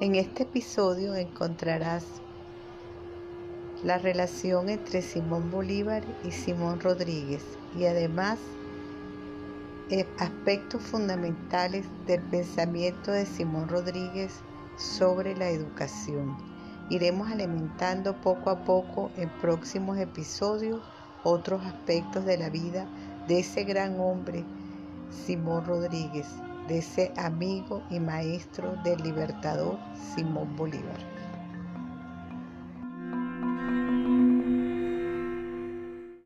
En este episodio encontrarás la relación entre Simón Bolívar y Simón Rodríguez y además eh, aspectos fundamentales del pensamiento de Simón Rodríguez sobre la educación. Iremos alimentando poco a poco en próximos episodios otros aspectos de la vida de ese gran hombre, Simón Rodríguez, de ese amigo y maestro del libertador Simón Bolívar.